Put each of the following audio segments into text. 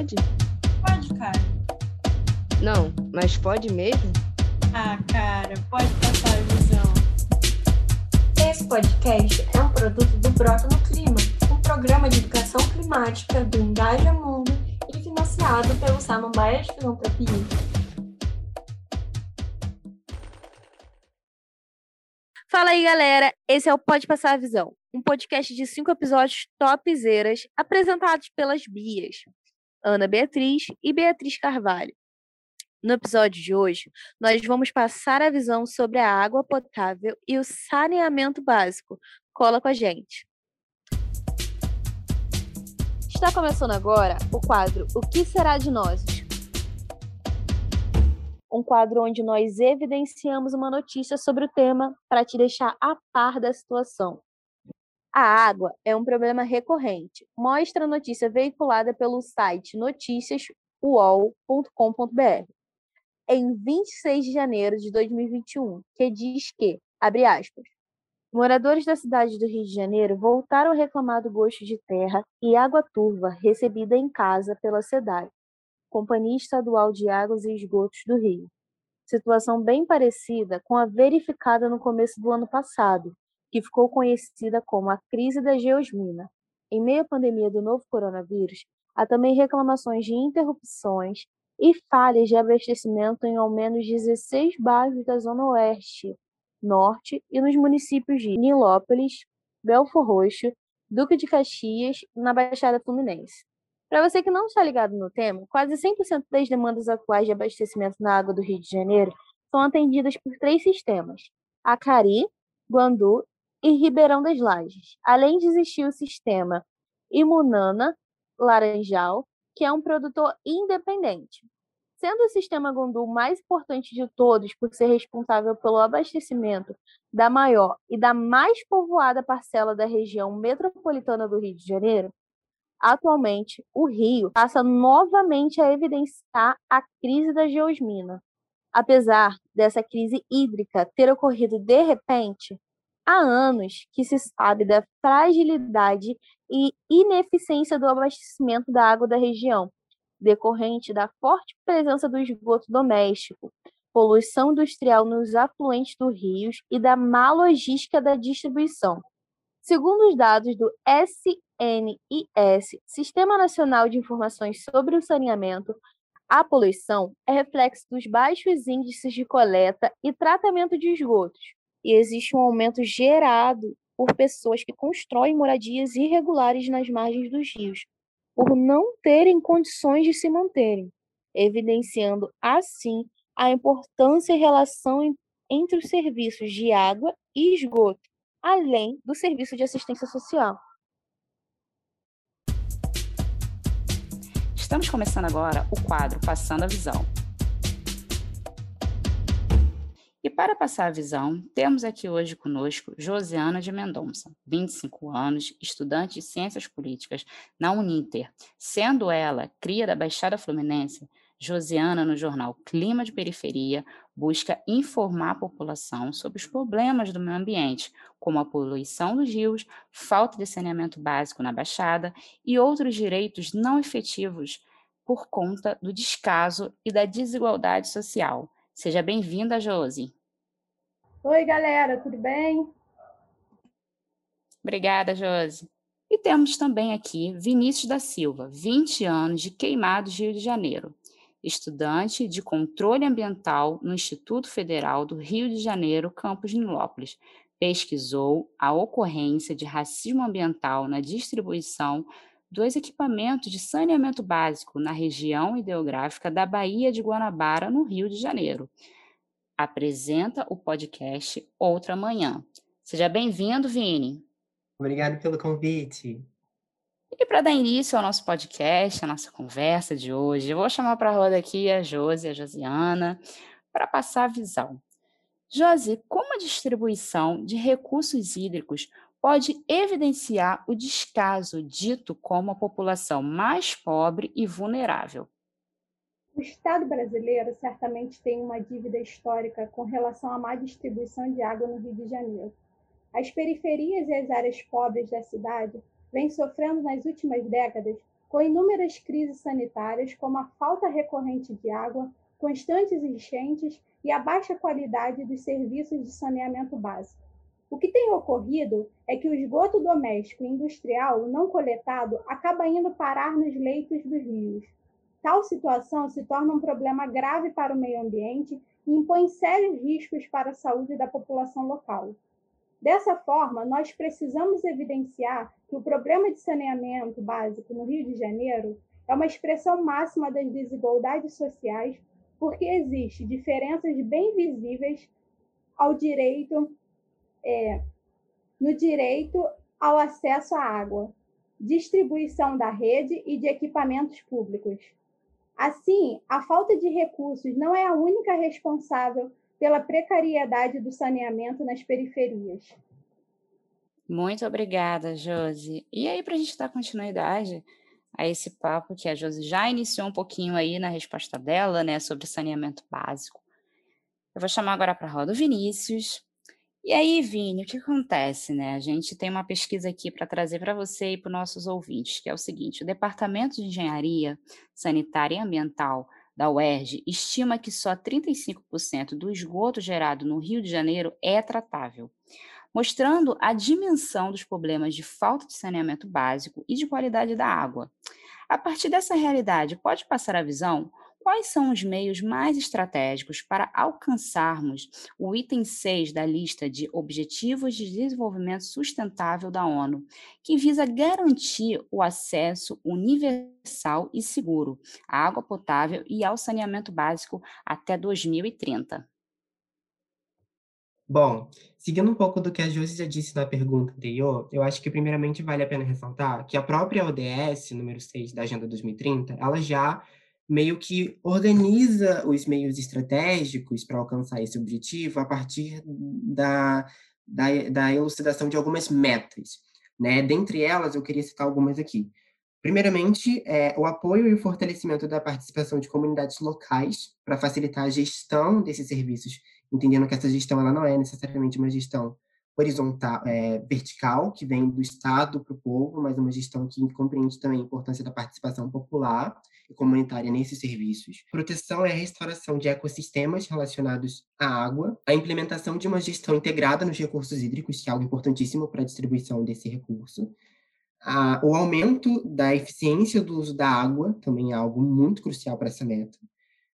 pode? Pode, cara. Não, mas pode mesmo? Ah, cara, pode passar a visão. Esse podcast é um produto do Brota no Clima, um programa de educação climática do Engaja Mundo e financiado pelo Samambaia de Filantropia. Fala aí, galera. Esse é o Pode Passar a Visão, um podcast de cinco episódios topzeiras apresentados pelas Bias, Ana Beatriz e Beatriz Carvalho. No episódio de hoje, nós vamos passar a visão sobre a água potável e o saneamento básico. Cola com a gente. Está começando agora o quadro O que será de nós? Um quadro onde nós evidenciamos uma notícia sobre o tema para te deixar a par da situação. A água é um problema recorrente. Mostra a notícia veiculada pelo site noticiasuol.com.br em 26 de janeiro de 2021, que diz que, abre aspas, moradores da cidade do Rio de Janeiro voltaram a reclamar do gosto de terra e água turva recebida em casa pela SEDAI, Companhia Estadual de Águas e Esgotos do Rio. Situação bem parecida com a verificada no começo do ano passado, que ficou conhecida como a crise da geosmina. Em meio à pandemia do novo coronavírus, há também reclamações de interrupções e falhas de abastecimento em ao menos 16 bairros da Zona Oeste, Norte e nos municípios de Nilópolis, Belfor Roxo, Duque de Caxias na Baixada Fluminense. Para você que não está ligado no tema, quase 100% das demandas atuais de abastecimento na água do Rio de Janeiro são atendidas por três sistemas: Acari, Guandu e Ribeirão das Lajes, além de existir o sistema Imunana Laranjal, que é um produtor independente. Sendo o sistema Gondul mais importante de todos por ser responsável pelo abastecimento da maior e da mais povoada parcela da região metropolitana do Rio de Janeiro, atualmente o Rio passa novamente a evidenciar a crise da geosmina. Apesar dessa crise hídrica ter ocorrido de repente, há anos que se sabe da fragilidade e ineficiência do abastecimento da água da região, decorrente da forte presença do esgoto doméstico, poluição industrial nos afluentes dos rios e da má logística da distribuição. Segundo os dados do SNIS, Sistema Nacional de Informações sobre o Saneamento, a poluição é reflexo dos baixos índices de coleta e tratamento de esgotos, e existe um aumento gerado por pessoas que constroem moradias irregulares nas margens dos rios, por não terem condições de se manterem, evidenciando assim a importância e relação entre os serviços de água e esgoto, além do serviço de assistência social. Estamos começando agora o quadro Passando a Visão. E para passar a visão, temos aqui hoje conosco Josiana de Mendonça, 25 anos, estudante de Ciências Políticas na Uninter. Sendo ela cria da Baixada Fluminense, Josiana, no jornal Clima de Periferia, busca informar a população sobre os problemas do meio ambiente, como a poluição dos rios, falta de saneamento básico na Baixada e outros direitos não efetivos por conta do descaso e da desigualdade social. Seja bem-vinda, Josi. Oi, galera, tudo bem? Obrigada, Josi. E temos também aqui Vinícius da Silva, 20 anos, de Queimados, Rio de Janeiro estudante de controle ambiental no Instituto Federal do Rio de Janeiro, campus Nilópolis. Pesquisou a ocorrência de racismo ambiental na distribuição dos equipamentos de saneamento básico na região ideográfica da Baía de Guanabara, no Rio de Janeiro. Apresenta o podcast Outra Manhã. Seja bem-vindo, Vini. Obrigado pelo convite. E para dar início ao nosso podcast, a nossa conversa de hoje, eu vou chamar para a roda aqui a Josi, a Josiana, para passar a visão. Josi, como a distribuição de recursos hídricos pode evidenciar o descaso dito como a população mais pobre e vulnerável? O Estado brasileiro certamente tem uma dívida histórica com relação à má distribuição de água no Rio de Janeiro. As periferias e as áreas pobres da cidade vem sofrendo nas últimas décadas com inúmeras crises sanitárias, como a falta recorrente de água, constantes enchentes e a baixa qualidade dos serviços de saneamento básico. O que tem ocorrido é que o esgoto doméstico e industrial não coletado acaba indo parar nos leitos dos rios. Tal situação se torna um problema grave para o meio ambiente e impõe sérios riscos para a saúde da população local. Dessa forma, nós precisamos evidenciar que o problema de saneamento básico no Rio de Janeiro é uma expressão máxima das desigualdades sociais, porque existe diferenças bem visíveis ao direito é, no direito ao acesso à água, distribuição da rede e de equipamentos públicos. Assim, a falta de recursos não é a única responsável pela precariedade do saneamento nas periferias. Muito obrigada, Josi. E aí, para a gente dar continuidade a esse papo que a Josi já iniciou um pouquinho aí na resposta dela, né, sobre saneamento básico. Eu vou chamar agora para a roda o Vinícius, e aí, Vini, o que acontece, né? A gente tem uma pesquisa aqui para trazer para você e para os nossos ouvintes, que é o seguinte: o Departamento de Engenharia Sanitária e Ambiental da UERJ estima que só 35% do esgoto gerado no Rio de Janeiro é tratável, mostrando a dimensão dos problemas de falta de saneamento básico e de qualidade da água. A partir dessa realidade, pode passar a visão Quais são os meios mais estratégicos para alcançarmos o item 6 da lista de Objetivos de Desenvolvimento Sustentável da ONU, que visa garantir o acesso universal e seguro à água potável e ao saneamento básico até 2030? Bom, seguindo um pouco do que a Josi já disse na pergunta anterior, eu acho que primeiramente vale a pena ressaltar que a própria ODS, número 6 da Agenda 2030, ela já meio que organiza os meios estratégicos para alcançar esse objetivo a partir da, da, da elucidação de algumas metas. Né? Dentre elas, eu queria citar algumas aqui. Primeiramente, é, o apoio e o fortalecimento da participação de comunidades locais para facilitar a gestão desses serviços, entendendo que essa gestão ela não é necessariamente uma gestão horizontal, é, vertical, que vem do Estado para o povo, mas uma gestão que compreende também a importância da participação popular e comunitária nesses serviços. Proteção é a restauração de ecossistemas relacionados à água, a implementação de uma gestão integrada nos recursos hídricos, que é algo importantíssimo para a distribuição desse recurso. A, o aumento da eficiência do uso da água também é algo muito crucial para essa meta.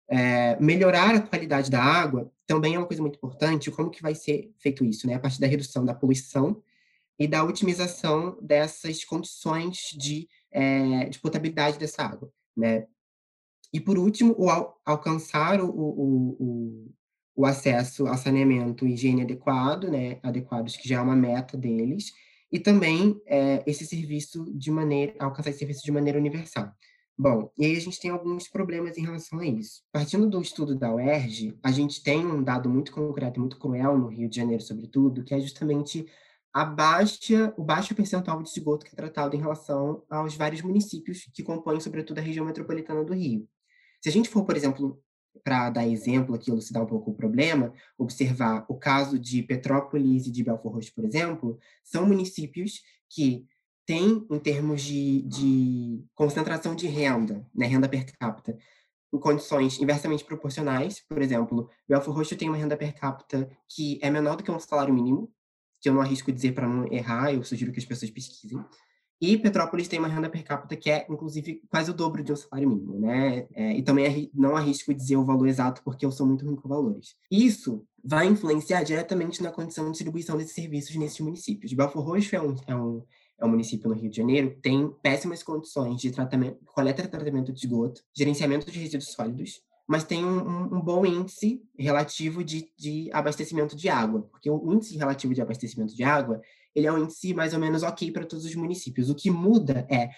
É, melhorar a qualidade da água também é uma coisa muito importante. Como que vai ser feito isso? Né? A partir da redução da poluição e da otimização dessas condições de, é, de potabilidade dessa água. Né? E, por último, o al alcançar o, o, o, o, acesso a saneamento e higiene adequado, né? adequados, que já é uma meta deles, e também é, esse serviço de maneira, alcançar esse serviço de maneira universal. Bom, e aí a gente tem alguns problemas em relação a isso. Partindo do estudo da UERJ, a gente tem um dado muito concreto e muito cruel no Rio de Janeiro, sobretudo, que é justamente a baixa, o baixo percentual de esgoto que é tratado em relação aos vários municípios que compõem, sobretudo, a região metropolitana do Rio. Se a gente for, por exemplo, para dar exemplo aqui, elucidar um pouco o problema, observar o caso de Petrópolis e de Belfort Roxo, por exemplo, são municípios que tem, em termos de, de concentração de renda, né, renda per capita, em condições inversamente proporcionais. Por exemplo, Belfort Roxo tem uma renda per capita que é menor do que um salário mínimo, que eu não arrisco dizer para não errar, eu sugiro que as pessoas pesquisem. E Petrópolis tem uma renda per capita que é, inclusive, quase o dobro de um salário mínimo, né? É, e também não arrisco dizer o valor exato, porque eu sou muito ruim com valores. Isso vai influenciar diretamente na condição de distribuição desses serviços nesses municípios. Belfort Roxo é um, é um é um município no Rio de Janeiro, tem péssimas condições de tratamento, coleta e tratamento de esgoto, gerenciamento de resíduos sólidos, mas tem um, um, bom índice relativo de, de abastecimento de água, porque o índice relativo de abastecimento de água, ele é um índice mais ou menos ok para todos os municípios. O que muda é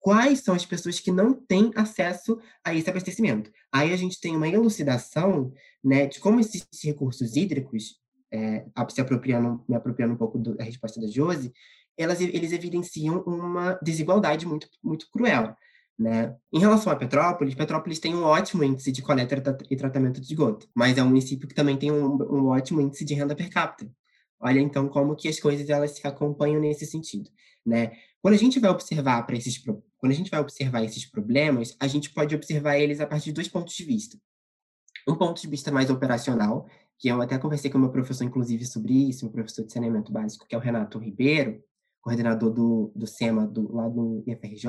quais são as pessoas que não têm acesso a esse abastecimento. Aí a gente tem uma elucidação né, de como esses recursos hídricos, é, se apropriando, me apropriando um pouco da resposta da Josi, elas, eles evidenciam uma desigualdade muito, muito cruel. Né? Em relação a Petrópolis, Petrópolis tem um ótimo índice de coleta e tratamento de esgoto, mas é um município que também tem um, um ótimo índice de renda per capita. Olha então como que as coisas elas se acompanham nesse sentido, né? Quando a gente vai observar para esses quando a gente vai observar esses problemas, a gente pode observar eles a partir de dois pontos de vista. Um ponto de vista mais operacional, que eu até conversei com meu professor, inclusive, sobre isso, meu professor de saneamento básico, que é o Renato Ribeiro, coordenador do, do SEMA do, lá do IFRJ,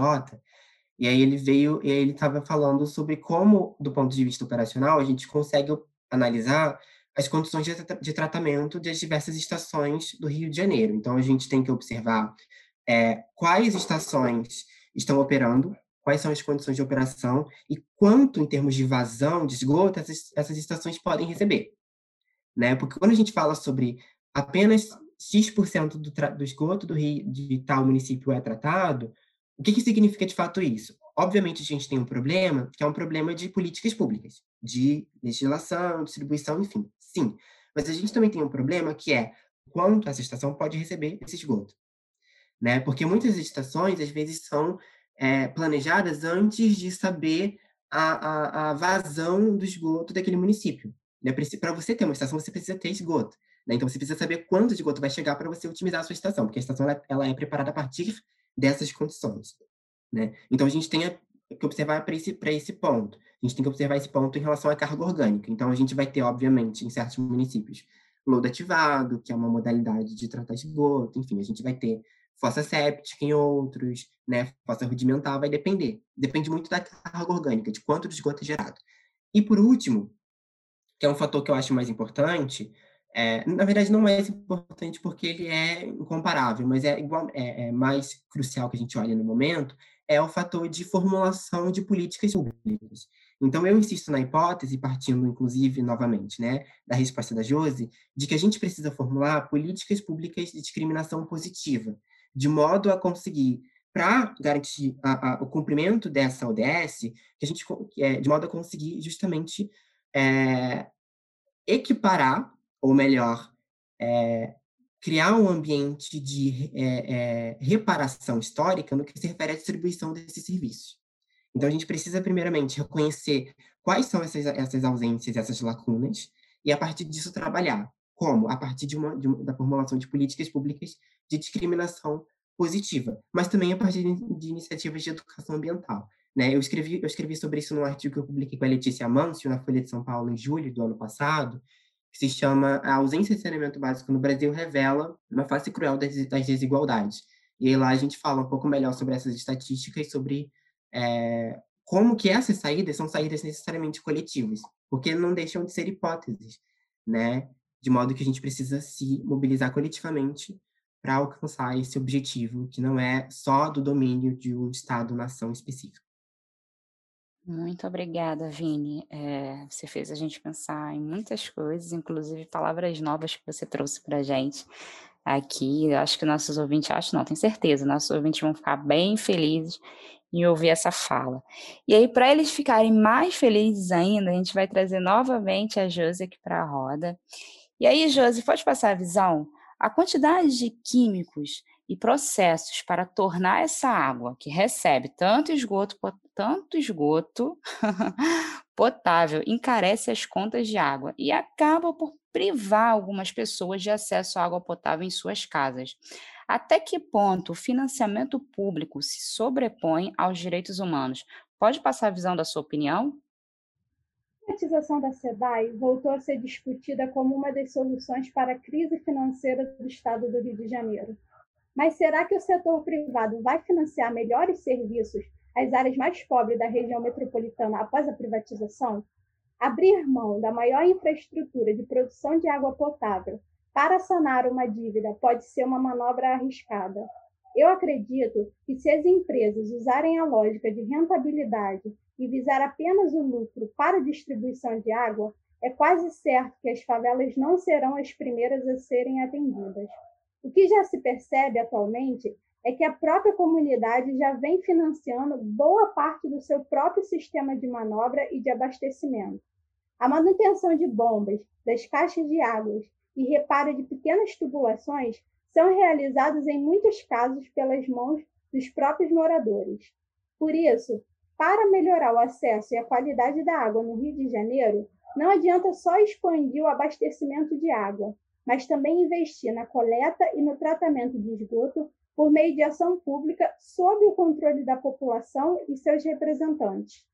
e aí ele veio, e aí ele estava falando sobre como, do ponto de vista operacional, a gente consegue analisar as condições de, de tratamento das diversas estações do Rio de Janeiro. Então, a gente tem que observar é, quais estações estão operando, quais são as condições de operação e quanto, em termos de vazão, de esgoto, essas, essas estações podem receber. Né? Porque quando a gente fala sobre apenas X% do, do esgoto do Rio, de tal município é tratado, o que, que significa de fato isso? Obviamente, a gente tem um problema, que é um problema de políticas públicas, de legislação, distribuição, enfim, sim. Mas a gente também tem um problema que é quanto essa estação pode receber esse esgoto. Né? Porque muitas estações, às vezes, são é, planejadas antes de saber a, a, a, vazão do esgoto daquele município. Né? Para você ter uma estação, você precisa ter esgoto. Né? Então, você precisa saber quanto esgoto vai chegar para você otimizar a sua estação, porque a estação ela, ela é preparada a partir dessas condições. Né? Então, a gente tem que observar para esse, esse ponto. A gente tem que observar esse ponto em relação à carga orgânica. Então, a gente vai ter, obviamente, em certos municípios, lodo ativado, que é uma modalidade de tratar esgoto, enfim, a gente vai ter fossa séptica em outros, né? Fossa rudimentar, vai depender. Depende muito da carga orgânica, de quanto de esgoto é gerado. E por último, que é um fator que eu acho mais importante, é, na verdade, não é mais importante porque ele é incomparável, mas é, igual, é, é, mais crucial que a gente olhe no momento, é o fator de formulação de políticas públicas. Então, eu insisto na hipótese, partindo, inclusive, novamente, né, da resposta da Josi, de que a gente precisa formular políticas públicas de discriminação positiva, de modo a conseguir, para garantir a, a, o cumprimento dessa ODS, que a gente, é, de modo a conseguir justamente é, equiparar ou melhor, é, criar um ambiente de é, é, reparação histórica no que se refere à distribuição desses serviços. Então, a gente precisa, primeiramente, reconhecer quais são essas, essas ausências, essas lacunas, e, a partir disso, trabalhar. Como? A partir de uma, de uma, da formulação de políticas públicas de discriminação positiva, mas também a partir de, de iniciativas de educação ambiental. Né? Eu, escrevi, eu escrevi sobre isso num artigo que eu publiquei com a Letícia Mancio, na Folha de São Paulo, em julho do ano passado, que se chama A ausência de saneamento básico no Brasil revela uma face cruel das, desigualdades. E aí lá a gente fala um pouco melhor sobre essas estatísticas, sobre é, como que essas saídas são saídas necessariamente coletivas, porque não deixam de ser hipóteses, né? De modo que a gente precisa se mobilizar coletivamente para alcançar esse objetivo, que não é só do domínio de um Estado-nação específico. Muito obrigada, Vini. É, você fez a gente pensar em muitas coisas, inclusive palavras novas que você trouxe para a gente aqui. Eu acho que nossos ouvintes, acho não, tenho certeza, nossos ouvintes vão ficar bem felizes em ouvir essa fala. E aí, para eles ficarem mais felizes ainda, a gente vai trazer novamente a Josi aqui para a roda. E aí, Josi, pode passar a visão? A quantidade de químicos e processos para tornar essa água que recebe tanto esgoto, tanto esgoto potável encarece as contas de água e acaba por privar algumas pessoas de acesso à água potável em suas casas. Até que ponto o financiamento público se sobrepõe aos direitos humanos? Pode passar a visão da sua opinião? A privatização da SEDAI voltou a ser discutida como uma das soluções para a crise financeira do estado do Rio de Janeiro. Mas será que o setor privado vai financiar melhores serviços às áreas mais pobres da região metropolitana após a privatização? Abrir mão da maior infraestrutura de produção de água potável para sanar uma dívida pode ser uma manobra arriscada. Eu acredito que se as empresas usarem a lógica de rentabilidade e visar apenas o lucro para a distribuição de água, é quase certo que as favelas não serão as primeiras a serem atendidas. O que já se percebe atualmente é que a própria comunidade já vem financiando boa parte do seu próprio sistema de manobra e de abastecimento. A manutenção de bombas, das caixas de águas e reparo de pequenas tubulações são realizados em muitos casos pelas mãos dos próprios moradores. Por isso, para melhorar o acesso e a qualidade da água no Rio de Janeiro, não adianta só expandir o abastecimento de água, mas também investir na coleta e no tratamento de esgoto por meio de ação pública sob o controle da população e seus representantes.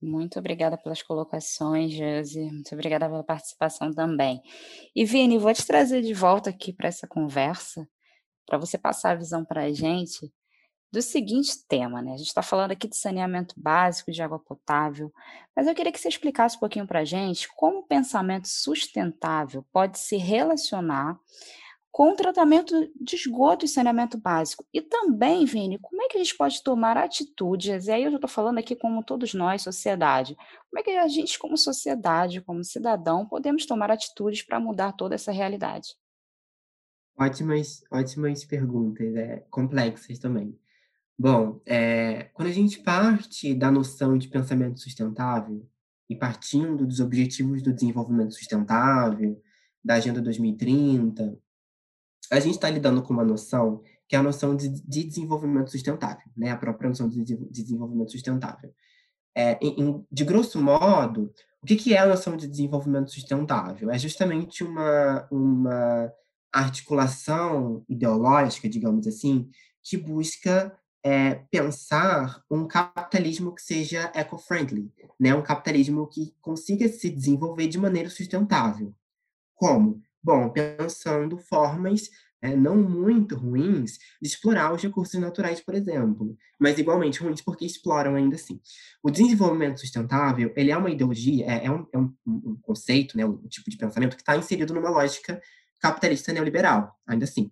Muito obrigada pelas colocações, Josi. Muito obrigada pela participação também. E Vini, vou te trazer de volta aqui para essa conversa, para você passar a visão para a gente do seguinte tema, né? A gente está falando aqui de saneamento básico de água potável, mas eu queria que você explicasse um pouquinho para a gente como o pensamento sustentável pode se relacionar com o tratamento de esgoto e saneamento básico. E também, Vini, como é que a gente pode tomar atitudes, e aí eu estou falando aqui como todos nós, sociedade, como é que a gente, como sociedade, como cidadão, podemos tomar atitudes para mudar toda essa realidade? Ótimas, ótimas perguntas, é, complexas também. Bom, é, quando a gente parte da noção de pensamento sustentável e partindo dos objetivos do desenvolvimento sustentável, da Agenda 2030, a gente está lidando com uma noção que é a noção de, de desenvolvimento sustentável, né? a própria noção de, de desenvolvimento sustentável. É, em, de grosso modo, o que, que é a noção de desenvolvimento sustentável? É justamente uma, uma articulação ideológica, digamos assim, que busca é, pensar um capitalismo que seja eco-friendly, né? um capitalismo que consiga se desenvolver de maneira sustentável. Como? Bom, pensando formas é, não muito ruins de explorar os recursos naturais, por exemplo, mas igualmente ruins porque exploram ainda assim. O desenvolvimento sustentável, ele é uma ideologia, é, é, um, é um, um, conceito, né, um tipo de pensamento que está inserido numa lógica capitalista neoliberal, ainda assim.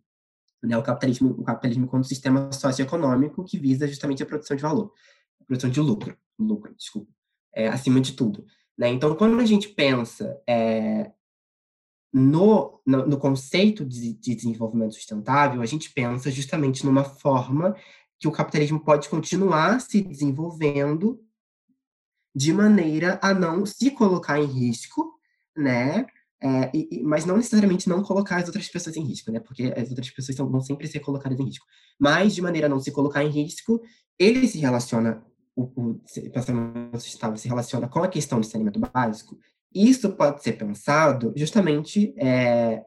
Né, o capitalismo, o capitalismo como sistema socioeconômico que visa justamente a produção de valor, a produção de lucro, lucro, desculpa, é, acima de tudo. Né? Então, quando a gente pensa é, no, no, no, conceito de, de desenvolvimento sustentável, a gente pensa justamente numa forma que o capitalismo pode continuar se desenvolvendo de maneira a não se colocar em risco, né, é, e, mas não necessariamente não colocar as outras pessoas em risco, né? Porque as outras pessoas vão sempre ser colocadas em risco. Mas, de maneira a não se colocar em risco, ele se relaciona, o, o pensamento sustentável se relaciona com a questão do saneamento básico. Isso pode ser pensado justamente é,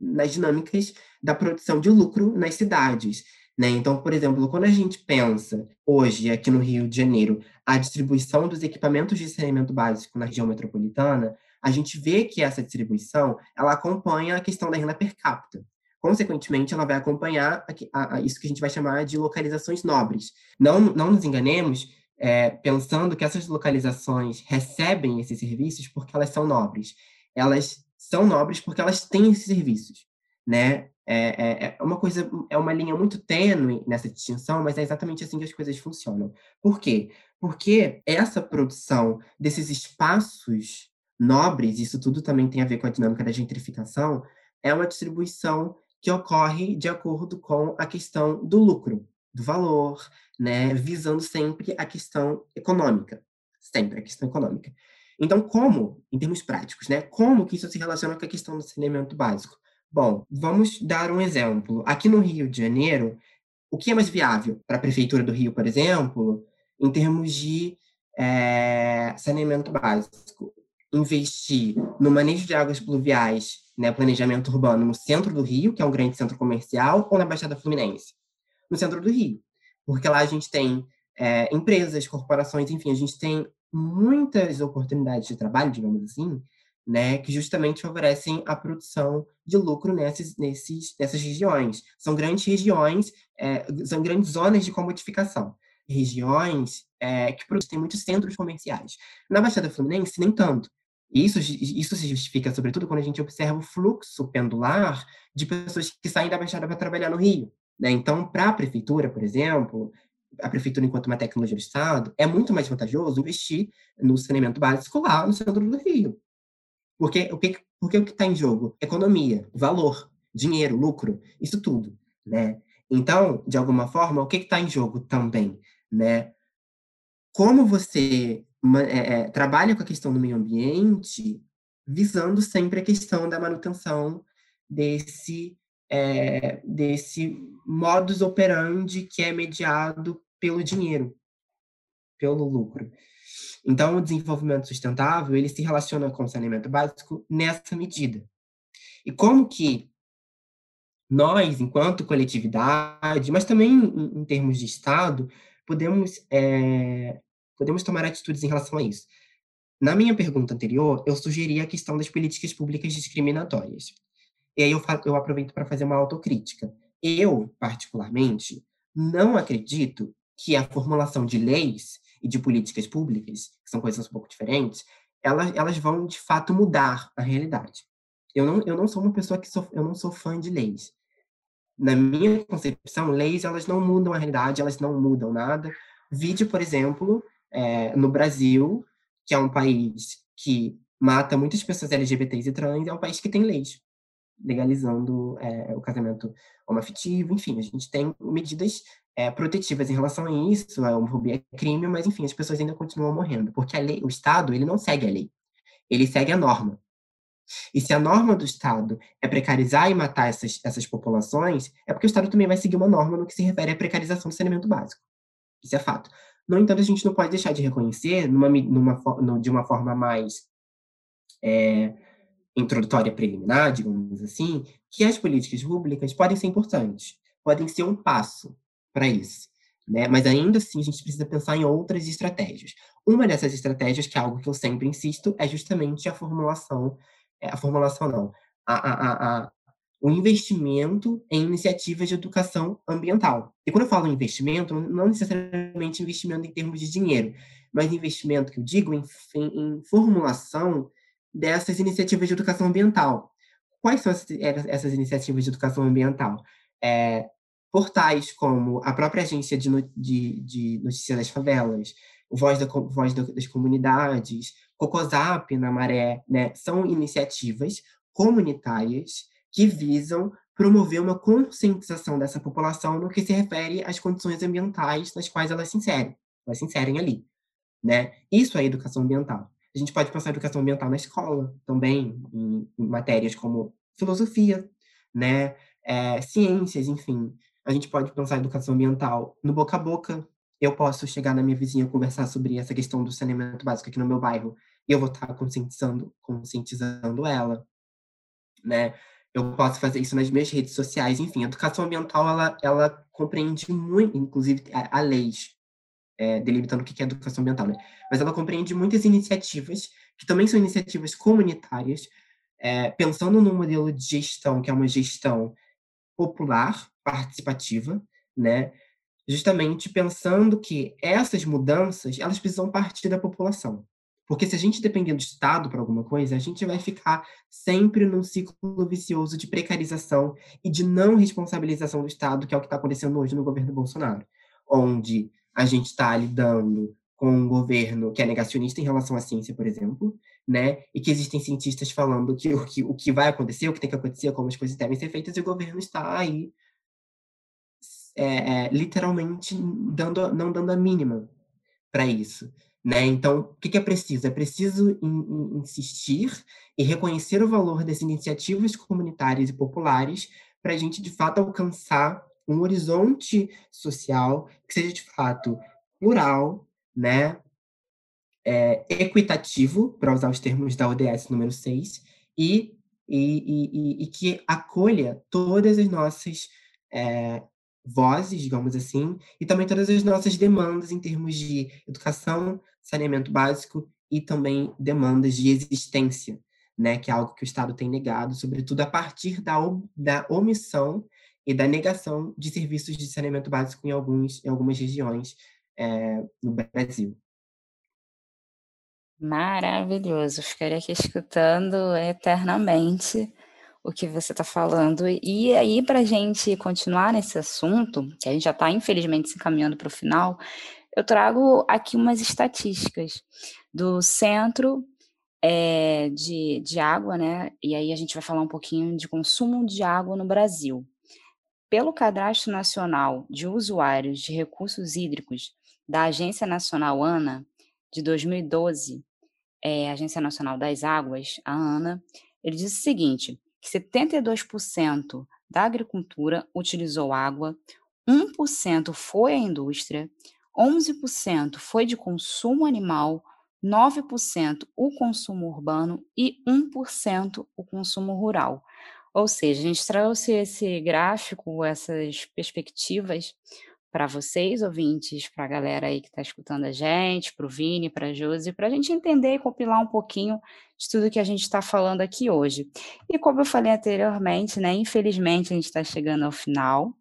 nas dinâmicas da produção de lucro nas cidades. Né? Então, por exemplo, quando a gente pensa hoje aqui no Rio de Janeiro a distribuição dos equipamentos de saneamento básico na região metropolitana, a gente vê que essa distribuição ela acompanha a questão da renda per capita. Consequentemente, ela vai acompanhar a, a, isso que a gente vai chamar de localizações nobres. Não, não nos enganemos é, pensando que essas localizações recebem esses serviços porque elas são nobres. Elas são nobres porque elas têm esses serviços, né? É, é, é uma coisa, é uma linha muito tênue nessa distinção, mas é exatamente assim que as coisas funcionam. Por quê? Porque essa produção desses espaços nobres, isso tudo também tem a ver com a dinâmica da gentrificação, é uma distribuição que ocorre de acordo com a questão do lucro, do valor, né, visando sempre a questão econômica, sempre a questão econômica. Então, como, em termos práticos, né, como que isso se relaciona com a questão do saneamento básico? Bom, vamos dar um exemplo. Aqui no Rio de Janeiro, o que é mais viável para a prefeitura do Rio, por exemplo, em termos de é, saneamento básico? Investir no manejo de águas pluviais, né, planejamento urbano no centro do Rio, que é um grande centro comercial, ou na Baixada Fluminense? No centro do Rio. Porque lá a gente tem é, empresas, corporações, enfim, a gente tem muitas oportunidades de trabalho, digamos assim, né, que justamente favorecem a produção de lucro nesses, nesses, nessas regiões. São grandes regiões, é, são grandes zonas de comodificação. Regiões é, que produzem muitos centros comerciais. Na Baixada Fluminense, nem tanto. Isso, isso se justifica, sobretudo, quando a gente observa o fluxo pendular de pessoas que saem da Baixada para trabalhar no Rio. Né? Então, para a prefeitura, por exemplo, a prefeitura, enquanto uma tecnologia do Estado, é muito mais vantajoso investir no saneamento básico lá no centro do Rio. Porque o que, porque o que está em jogo? Economia, valor, dinheiro, lucro, isso tudo. Né? Então, de alguma forma, o que está em jogo também? Né? Como você é, é, trabalha com a questão do meio ambiente, visando sempre a questão da manutenção desse, é, desse modus operandi que é mediado pelo dinheiro, pelo lucro. Então, o desenvolvimento sustentável, ele se relaciona com o saneamento básico nessa medida. E como que nós, enquanto coletividade, mas também em, termos de Estado, podemos, é, podemos tomar atitudes em relação a isso. Na minha pergunta anterior, eu sugeri a questão das políticas públicas discriminatórias. E aí eu, eu aproveito para fazer uma autocrítica. Eu, particularmente, não acredito que a formulação de leis e de políticas públicas, que são coisas um pouco diferentes, elas, elas vão, de fato, mudar a realidade. Eu não, eu não sou uma pessoa que sou, eu não sou fã de leis. Na minha concepção, leis elas não mudam a realidade, elas não mudam nada. Vide, por exemplo, é, no Brasil, que é um país que mata muitas pessoas LGBTs e trans, é um país que tem leis legalizando é, o casamento homoafetivo, enfim, a gente tem medidas é, protetivas em relação a isso, a homofobia é crime, mas enfim, as pessoas ainda continuam morrendo, porque a lei, o Estado, ele não segue a lei, ele segue a norma. E se a norma do Estado é precarizar e matar essas, essas populações, é porque o Estado também vai seguir uma norma no que se refere à precarização do saneamento básico. Isso é fato. No entanto, a gente não pode deixar de reconhecer, numa, numa, de uma forma mais é, introdutória preliminar, digamos assim, que as políticas públicas podem ser importantes, podem ser um passo para isso. Né? Mas ainda assim, a gente precisa pensar em outras estratégias. Uma dessas estratégias, que é algo que eu sempre insisto, é justamente a formulação é, a formulação não, a, a, a, o investimento em iniciativas de educação ambiental. E quando eu falo investimento, não necessariamente investimento em termos de dinheiro, mas investimento que eu digo em, em, em formulação dessas iniciativas de educação ambiental. Quais são essas iniciativas de educação ambiental? É, portais como a própria agência de, de, de notícias das favelas, Voz, da, Voz das Comunidades, Cocosap na Maré, né, são iniciativas comunitárias que visam promover uma conscientização dessa população no que se refere às condições ambientais nas quais elas se inserem, elas se inserem ali, né? Isso é educação ambiental. A gente pode pensar educação ambiental na escola também, em, em matérias como filosofia, né? É, ciências, enfim. A gente pode pensar educação ambiental no boca a boca, eu posso chegar na minha vizinha conversar sobre essa questão do saneamento básico aqui no meu bairro e eu vou estar conscientizando, conscientizando ela, né? Eu posso fazer isso nas minhas redes sociais, enfim, a educação ambiental ela, ela compreende muito, inclusive a, a leis é, delimitando o que é educação ambiental, né? Mas ela compreende muitas iniciativas que também são iniciativas comunitárias, é, pensando num modelo de gestão que é uma gestão popular, participativa, né? justamente pensando que essas mudanças elas precisam partir da população. Porque se a gente depender do Estado para alguma coisa, a gente vai ficar sempre num ciclo vicioso de precarização e de não responsabilização do Estado, que é o que está acontecendo hoje no governo Bolsonaro, onde a gente está lidando com um governo que é negacionista em relação à ciência, por exemplo, né? E que existem cientistas falando que o que, o que vai acontecer, o que tem que acontecer, como as coisas devem ser feitas, e o governo está aí é, é, literalmente dando, não dando a mínima para isso. Né? Então, o que, é preciso? É preciso in, in, insistir e reconhecer o valor dessas iniciativas comunitárias e populares para a gente, de fato, alcançar um horizonte social que seja, de fato, plural, né? É, equitativo, para usar os termos da ODS número 6, e, e, e, e que acolha todas as nossas é, vozes, digamos assim, e também todas as nossas demandas em termos de educação, saneamento básico e também demandas de existência, né, que é algo que o Estado tem negado, sobretudo a partir da, da omissão e da negação de serviços de saneamento básico em, alguns, em algumas regiões é, no Brasil. Maravilhoso, ficaria aqui escutando eternamente o que você está falando. E aí, para a gente continuar nesse assunto, que a gente já está, infelizmente, se encaminhando para o final, eu trago aqui umas estatísticas do Centro é, de, de Água, né? E aí a gente vai falar um pouquinho de consumo de água no Brasil. Pelo Cadastro Nacional de Usuários de Recursos Hídricos da Agência Nacional ANA, de 2012, é, Agência Nacional das Águas, a ANA, ele diz o seguinte: que 72% da agricultura utilizou água, 1% foi a indústria, 11% foi de consumo animal, 9% o consumo urbano e 1% o consumo rural. Ou seja, a gente trouxe esse gráfico, essas perspectivas para vocês, ouvintes, para a galera aí que está escutando a gente, para o Vini, para a Josi, para a gente entender e compilar um pouquinho de tudo que a gente está falando aqui hoje. E como eu falei anteriormente, né, infelizmente a gente está chegando ao final.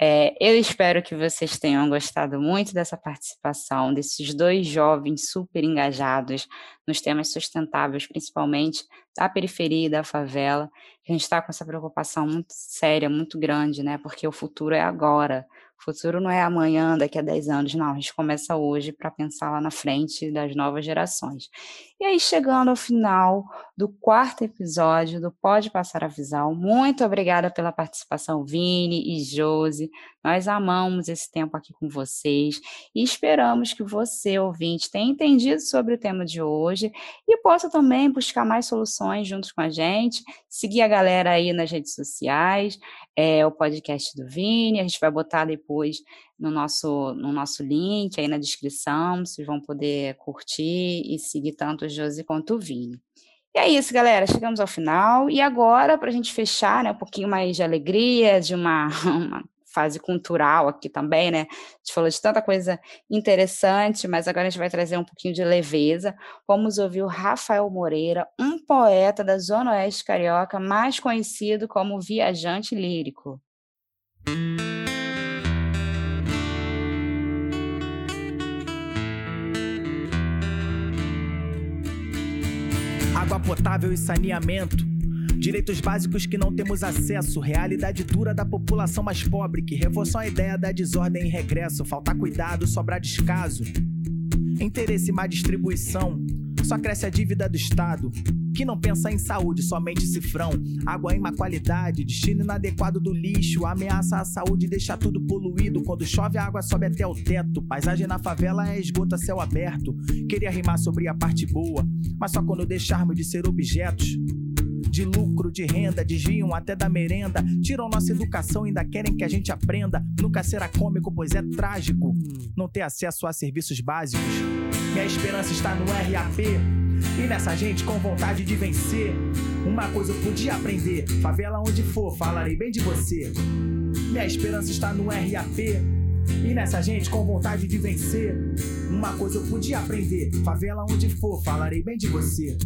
É, eu espero que vocês tenham gostado muito dessa participação, desses dois jovens super engajados nos temas sustentáveis, principalmente da periferia e da favela. A gente está com essa preocupação muito séria, muito grande, né? Porque o futuro é agora. O futuro não é amanhã, daqui a 10 anos, não. A gente começa hoje para pensar lá na frente das novas gerações. E aí, chegando ao final do quarto episódio do Pode Passar a Visão, muito obrigada pela participação, Vini e Josi. Nós amamos esse tempo aqui com vocês e esperamos que você, ouvinte, tenha entendido sobre o tema de hoje e possa também buscar mais soluções juntos com a gente, seguir a galera aí nas redes sociais, é, o podcast do Vini, a gente vai botar depois no nosso, no nosso link aí na descrição, vocês vão poder curtir e seguir tanto o Josi quanto o Vini. E é isso, galera, chegamos ao final, e agora, para a gente fechar, né, um pouquinho mais de alegria, de uma, uma fase cultural aqui também, né? A gente falou de tanta coisa interessante, mas agora a gente vai trazer um pouquinho de leveza. Vamos ouvir o Rafael Moreira, um poeta da Zona Oeste Carioca, mais conhecido como Viajante Lírico. Água potável e saneamento Direitos básicos que não temos acesso, realidade dura da população mais pobre, que reforçam a ideia da desordem e regresso, faltar cuidado, sobrar descaso. Interesse e má distribuição, só cresce a dívida do Estado, que não pensa em saúde, somente cifrão. Água em má qualidade, destino inadequado do lixo, ameaça à saúde e deixa tudo poluído. Quando chove, a água sobe até o teto. Paisagem na favela é esgoto a céu aberto. Queria rimar sobre a parte boa, mas só quando deixarmos de ser objetos de lucro, de renda, desviam até da merenda, tiram nossa educação e ainda querem que a gente aprenda. Nunca será cômico, pois é trágico não ter acesso a serviços básicos. Minha esperança está no RAP. E nessa gente com vontade de vencer. Uma coisa eu podia aprender: favela onde for, falarei bem de você. Minha esperança está no RAP. E nessa gente com vontade de vencer. Uma coisa eu podia aprender: favela onde for, falarei bem de você.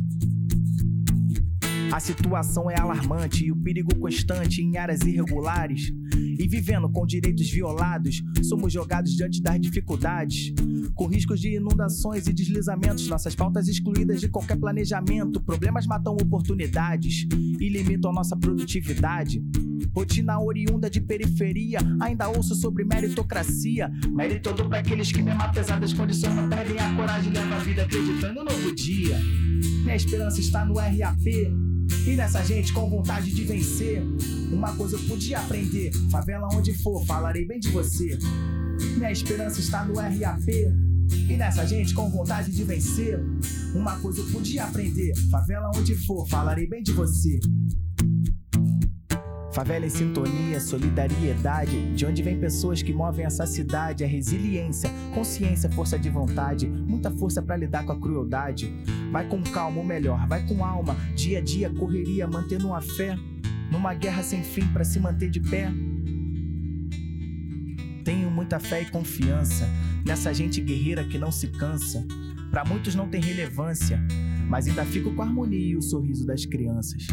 A situação é alarmante e o perigo constante em áreas irregulares. E vivendo com direitos violados, somos jogados diante das dificuldades. Com riscos de inundações e deslizamentos, nossas pautas excluídas de qualquer planejamento. Problemas matam oportunidades e limitam a nossa produtividade. Rotina oriunda de periferia, ainda ouço sobre meritocracia. Mérito todo para aqueles que, mesmo apesar das condições, não perdem a coragem e levam a vida acreditando no novo dia. Minha esperança está no RAP. E nessa gente com vontade de vencer, uma coisa eu podia aprender: favela onde for, falarei bem de você. Minha esperança está no RAP. E nessa gente com vontade de vencer, uma coisa eu podia aprender: favela onde for, falarei bem de você. Favela em sintonia, solidariedade, de onde vem pessoas que movem essa cidade, a resiliência, consciência, força de vontade, muita força para lidar com a crueldade. Vai com calma, ou melhor, vai com alma, dia a dia, correria, mantendo uma fé, numa guerra sem fim para se manter de pé. Tenho muita fé e confiança nessa gente guerreira que não se cansa. Para muitos não tem relevância, mas ainda fico com a harmonia e o sorriso das crianças.